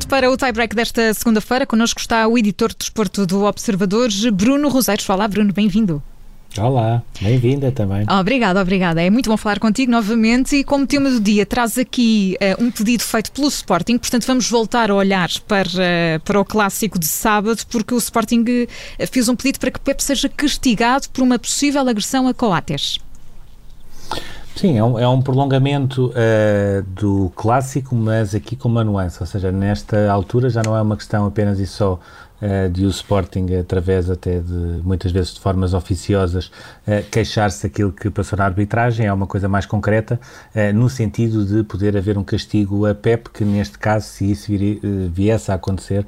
pronto para o tie-break desta segunda-feira. Connosco está o editor de desporto do Observador, Bruno Roseiros. Olá, Bruno, bem-vindo. Olá, bem-vinda também. Obrigada, obrigada. É muito bom falar contigo novamente e como tema do dia traz aqui uh, um pedido feito pelo Sporting, portanto vamos voltar a olhar para, uh, para o clássico de sábado porque o Sporting uh, fez um pedido para que Pep seja castigado por uma possível agressão a Coates. Sim, é um, é um prolongamento uh, do clássico, mas aqui com uma nuance, ou seja, nesta altura já não é uma questão apenas e só de o Sporting, através até de, muitas vezes de formas oficiosas, uh, queixar-se daquilo que passou na arbitragem, é uma coisa mais concreta, no sentido de poder haver um castigo a Pep, que neste caso, se isso viesse a acontecer,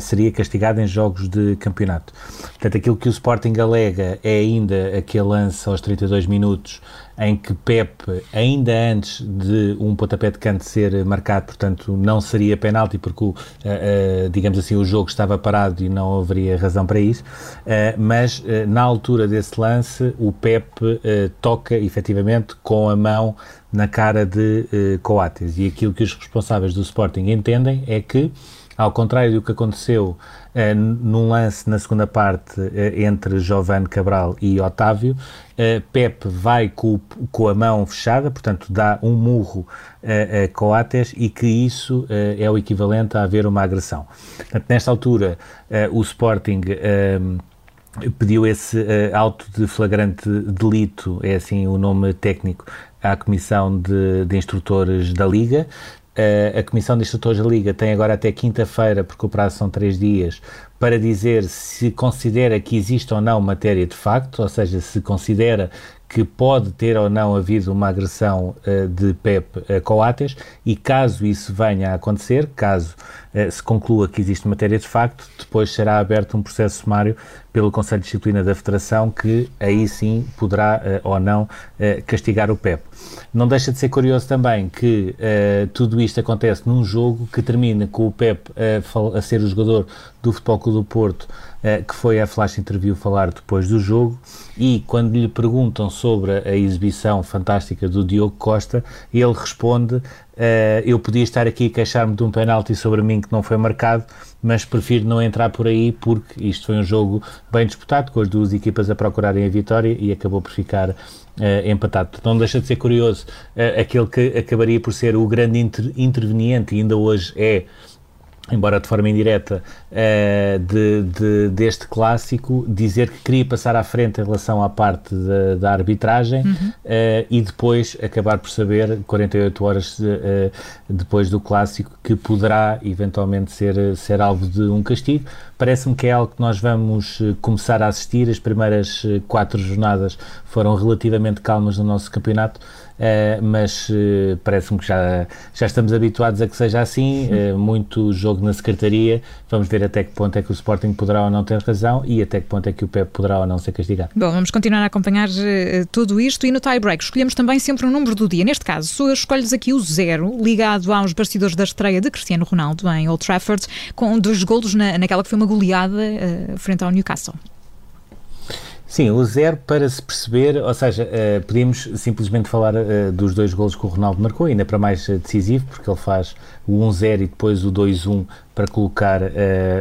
seria castigado em jogos de campeonato. Portanto, aquilo que o Sporting alega é ainda aquele lance aos 32 minutos em que Pep, ainda antes de um pontapé de canto ser marcado, portanto, não seria penalti, porque, digamos assim, o jogo estava parado e não haveria razão para isso, uh, mas na altura desse lance, o Pep toca efetivamente com a mão na cara de Coates. E aquilo que os responsáveis do Sporting entendem é que ao contrário do que aconteceu uh, num lance na segunda parte uh, entre Giovanni Cabral e Otávio, uh, Pepe vai com, com, a mão fechada, portanto dá um murro a Coates e que isso é o equivalente a haver uma agressão. Portanto, nesta altura, o Sporting pediu esse uh, auto de flagrante delito, é assim o nome técnico, à Comissão de, de Instrutores da Liga. A Comissão de Instrutores da Liga tem agora até quinta-feira, porque o prazo são três dias, para dizer se considera que existe ou não matéria de facto, ou seja, se considera que pode ter ou não havido uma agressão uh, de Pep a Coates e caso isso venha a acontecer, caso uh, se conclua que existe matéria de facto, depois será aberto um processo sumário pelo Conselho de Disciplina da Federação que aí sim poderá uh, ou não castigar o Pep. Não deixa de ser curioso também que tudo isto acontece num jogo que termina com o Pep a, ser o jogador do Futebol Clube do Porto que foi a Flash Interview falar depois do jogo e quando lhe perguntam sobre a exibição fantástica do Diogo Costa, ele responde uh, eu podia estar aqui a queixar-me de um penalti sobre mim que não foi marcado, mas prefiro não entrar por aí porque isto foi um jogo bem disputado, com as duas equipas a procurarem a vitória e acabou por ficar uh, empatado. Não deixa de ser curioso uh, aquele que acabaria por ser o grande inter interveniente e ainda hoje é embora de forma indireta, uh, de, de, deste clássico, dizer que queria passar à frente em relação à parte da, da arbitragem uhum. uh, e depois acabar por saber, 48 horas uh, depois do clássico, que poderá eventualmente ser, ser alvo de um castigo. Parece-me que é algo que nós vamos começar a assistir. As primeiras quatro jornadas foram relativamente calmas no nosso campeonato. Uh, mas uh, parece-me que já, já estamos habituados a que seja assim, uh, muito jogo na secretaria, vamos ver até que ponto é que o Sporting poderá ou não ter razão e até que ponto é que o Pep poderá ou não ser castigado. Bom, vamos continuar a acompanhar tudo isto e no tie-break. Escolhemos também sempre um número do dia, neste caso escolhes aqui o zero, ligado aos bastidores da estreia de Cristiano Ronaldo em Old Trafford, com dois golos na, naquela que foi uma goleada frente ao Newcastle. Sim, o zero para se perceber, ou seja, uh, podíamos simplesmente falar uh, dos dois golos que o Ronaldo marcou, ainda para mais uh, decisivo, porque ele faz o 1-0 e depois o 2-1 para colocar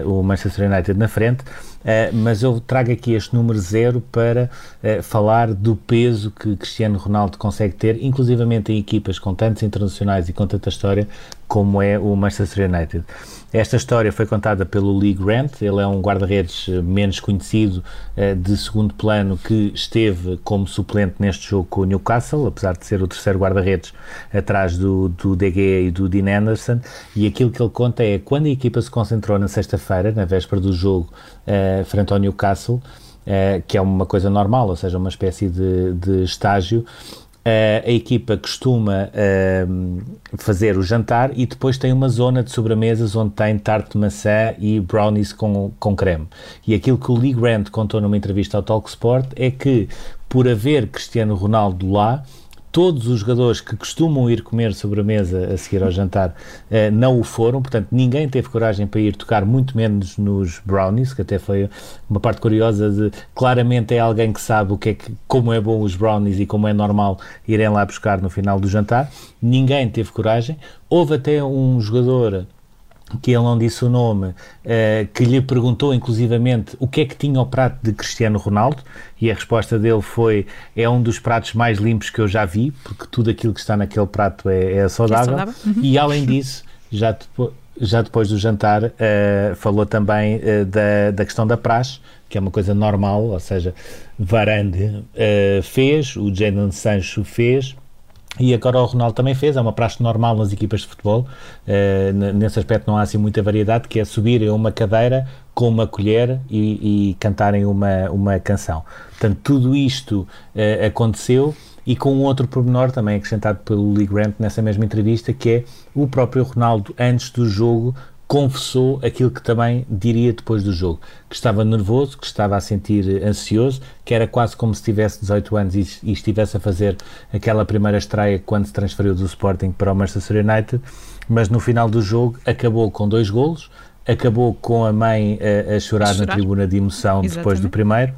o Manchester United na frente. Uh, mas eu trago aqui este número zero para uh, falar do peso que Cristiano Ronaldo consegue ter, inclusivamente em equipas com tantos internacionais e com tanta história como é o Manchester United. Esta história foi contada pelo Lee Grant, ele é um guarda-redes menos conhecido uh, de segundo plano que esteve como suplente neste jogo com o Newcastle, apesar de ser o terceiro guarda-redes atrás do, do e do Dean Anderson, e aquilo que ele conta é quando a equipa se concentrou na sexta-feira, na véspera do jogo, uh, frente ao Newcastle, uh, que é uma coisa normal, ou seja, uma espécie de, de estágio. Uh, a equipa costuma fazer o jantar e depois tem uma zona de sobremesas onde tem tarte de maçã e brownies com, com creme. E aquilo que o Lee Grant contou numa entrevista ao Talksport é que, por haver Cristiano Ronaldo lá, todos os jogadores que costumam ir comer sobremesa a seguir ao jantar eh, não o foram, portanto ninguém teve coragem para ir tocar, muito menos nos brownies, que até foi uma parte curiosa de claramente é alguém que sabe o que é que, como é bom os brownies e como é normal irem lá buscar no final do jantar. Ninguém teve coragem. Houve até um jogador que ele não disse o nome, uh, que lhe perguntou inclusivamente o que é que tinha o prato de Cristiano Ronaldo e a resposta dele foi é um dos pratos mais limpos que eu já vi, porque tudo aquilo que está naquele prato é, é saudável. É saudável. Uhum. E além disso, já depois, já depois do jantar, uh, falou também uh, da, da questão da praxe, que é uma coisa normal, ou seja, Varane fez, o Jadon Sancho fez, e agora o Ronaldo também fez, é uma praxe normal nas equipas de futebol, uh, nesse aspecto não há assim muita variedade, que é subirem uma cadeira com uma colher e, e, cantarem uma, uma canção. Portanto, tudo isto uh, aconteceu e com outro pormenor também acrescentado pelo Lee Grant nessa mesma entrevista, que é o próprio Ronaldo, antes do jogo, confessou aquilo que também diria depois do jogo, que estava nervoso, que estava a sentir ansioso, que era quase como se tivesse 18 anos e, e estivesse a fazer aquela primeira estreia quando se transferiu do Sporting para o Manchester United, mas no final do jogo acabou com dois golos, acabou com a mãe a, a, chorar, a chorar, na tribuna de emoção Exatamente. depois do primeiro,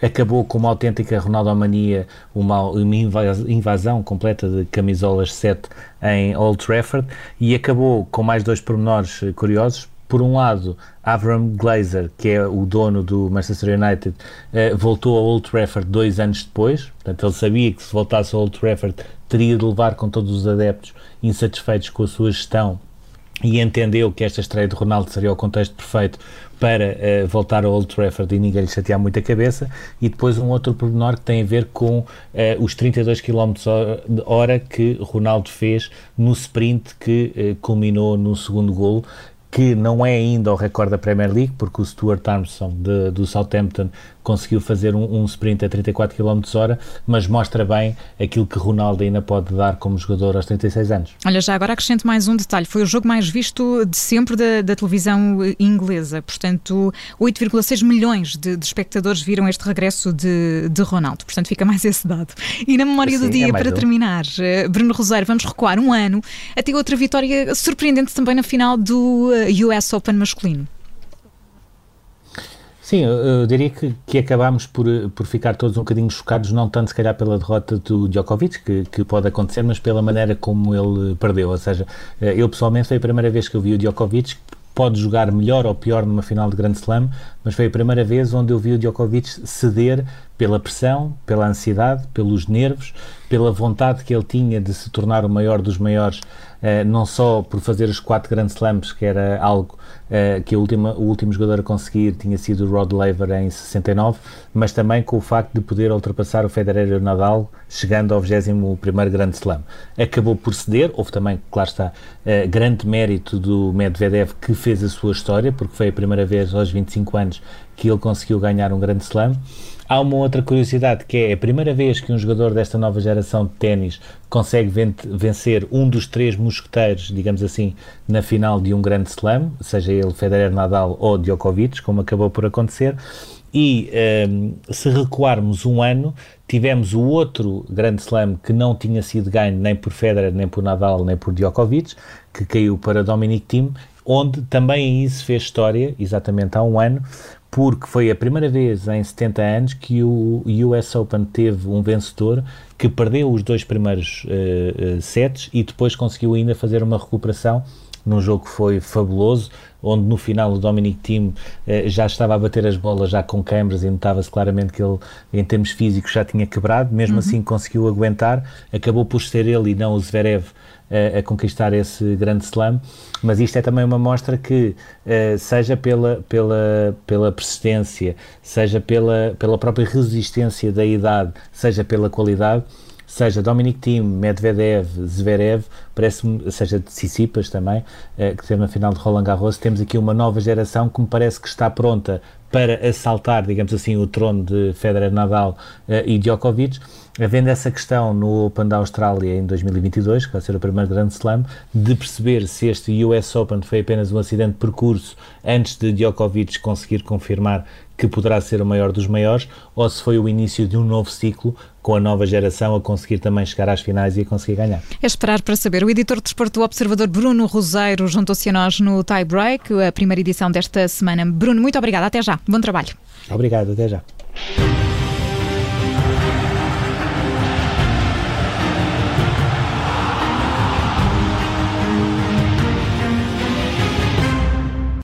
acabou com uma autêntica Ronaldomania, uma, uma invasão completa de camisolas 7 em Old Trafford e acabou com mais dois pormenores curiosos. Por um lado, Avram Glazer, que é o dono do Manchester United, eh, voltou a Old Trafford dois anos depois. Portanto, ele sabia que se voltasse a Old Trafford teria de levar com todos os adeptos insatisfeitos com a sua gestão e entendeu que esta estreia de Ronaldo seria o contexto perfeito para uh, voltar ao Old Trafford e ninguém lhe chatear muito a cabeça, e depois um outro pormenor que tem a ver com uh, os 32 km hora que Ronaldo fez no sprint que uh, culminou no segundo golo, que não é ainda o recorde da Premier League, porque o Stuart Armstrong de, do Southampton conseguiu fazer um, um sprint a 34 km hora, mas mostra bem aquilo que Ronaldo ainda pode dar como jogador aos 36 anos. Olha, já agora acrescento mais um detalhe, foi o jogo mais visto de sempre da, da televisão inglesa, portanto 8,6 milhões de, de, espectadores viram este regresso de, de, Ronaldo, portanto fica mais esse dado. E na memória Sim, do dia, é para um. terminar, eh, Bruno Rosário, vamos recuar um ano até outra vitória surpreendente também na final do eh, US Open masculino. Sim, eu, diria que, que acabámos por, por ficar todos um bocadinho chocados, não tanto se calhar pela derrota do Djokovic, que, que pode acontecer, mas pela maneira como ele perdeu. Ou seja, eh, eu pessoalmente foi a primeira vez que eu vi o Djokovic, pode jogar melhor ou pior numa final de Grand Slam, mas foi a primeira vez onde eu vi o Djokovic ceder pela pressão, pela ansiedade, pelos nervos, pela vontade que ele tinha de se tornar o maior dos maiores, eh, não só por fazer os quatro Grand Slams, que era algo eh, que última, o último jogador a conseguir tinha sido o Rod Laver em 69, mas também com o facto de poder ultrapassar o Federer e o Nadal, chegando ao 21º Grand Slam. Acabou por ceder, houve também, claro está, eh, grande mérito do Medvedev que fez a sua história, porque foi a primeira vez aos 25 anos que ele conseguiu ganhar um Grand Slam. Há uma outra curiosidade que é a primeira vez que um jogador desta nova geração de ténis consegue vencer um dos três mosqueteiros, digamos assim, na final de um grande slam, seja ele Federer, Nadal ou Djokovic, como acabou por acontecer. E um, se recuarmos um ano, tivemos o outro grande slam que não tinha sido ganho nem por Federer, nem por Nadal, nem por Djokovic, que caiu para Dominic Thiem, onde também aí se fez história, exatamente há um ano, porque foi a primeira vez em 70 anos que o US Open teve um vencedor que perdeu os dois primeiros uh, sets e depois conseguiu ainda fazer uma recuperação num jogo que foi fabuloso, onde no final o Dominic Thiem uh, já estava a bater as bolas já com câimbras e notava-se claramente que ele, em termos físicos, já tinha quebrado, mesmo uhum. assim conseguiu aguentar, acabou por ser ele e não o Zverev a, a, conquistar esse grande slam, mas isto é também uma mostra que, uh, seja pela, pela, pela persistência, seja pela, pela própria resistência da idade, seja pela qualidade, seja Dominic Thiem, Medvedev, Zverev, parece-me, seja de Tsitsipas também, uh, que teve na final de Roland Garros, temos aqui uma nova geração que me parece que está pronta para assaltar, digamos assim, o trono de Federer, Nadal uh, e Djokovic, havendo essa questão no Open da Austrália em 2022, que vai ser o primeiro grande slam, de perceber se este US Open foi apenas um acidente de percurso antes de Djokovic conseguir confirmar que poderá ser o maior dos maiores, ou se foi o início de um novo ciclo com a nova geração a conseguir também chegar às finais e a conseguir ganhar. É esperar para saber. O editor de desporto do Observador, Bruno Roseiro, juntou-se a nós no Tie Break, a primeira edição desta semana. Bruno, muito obrigada. Até já. Bom trabalho. Obrigado. Até já.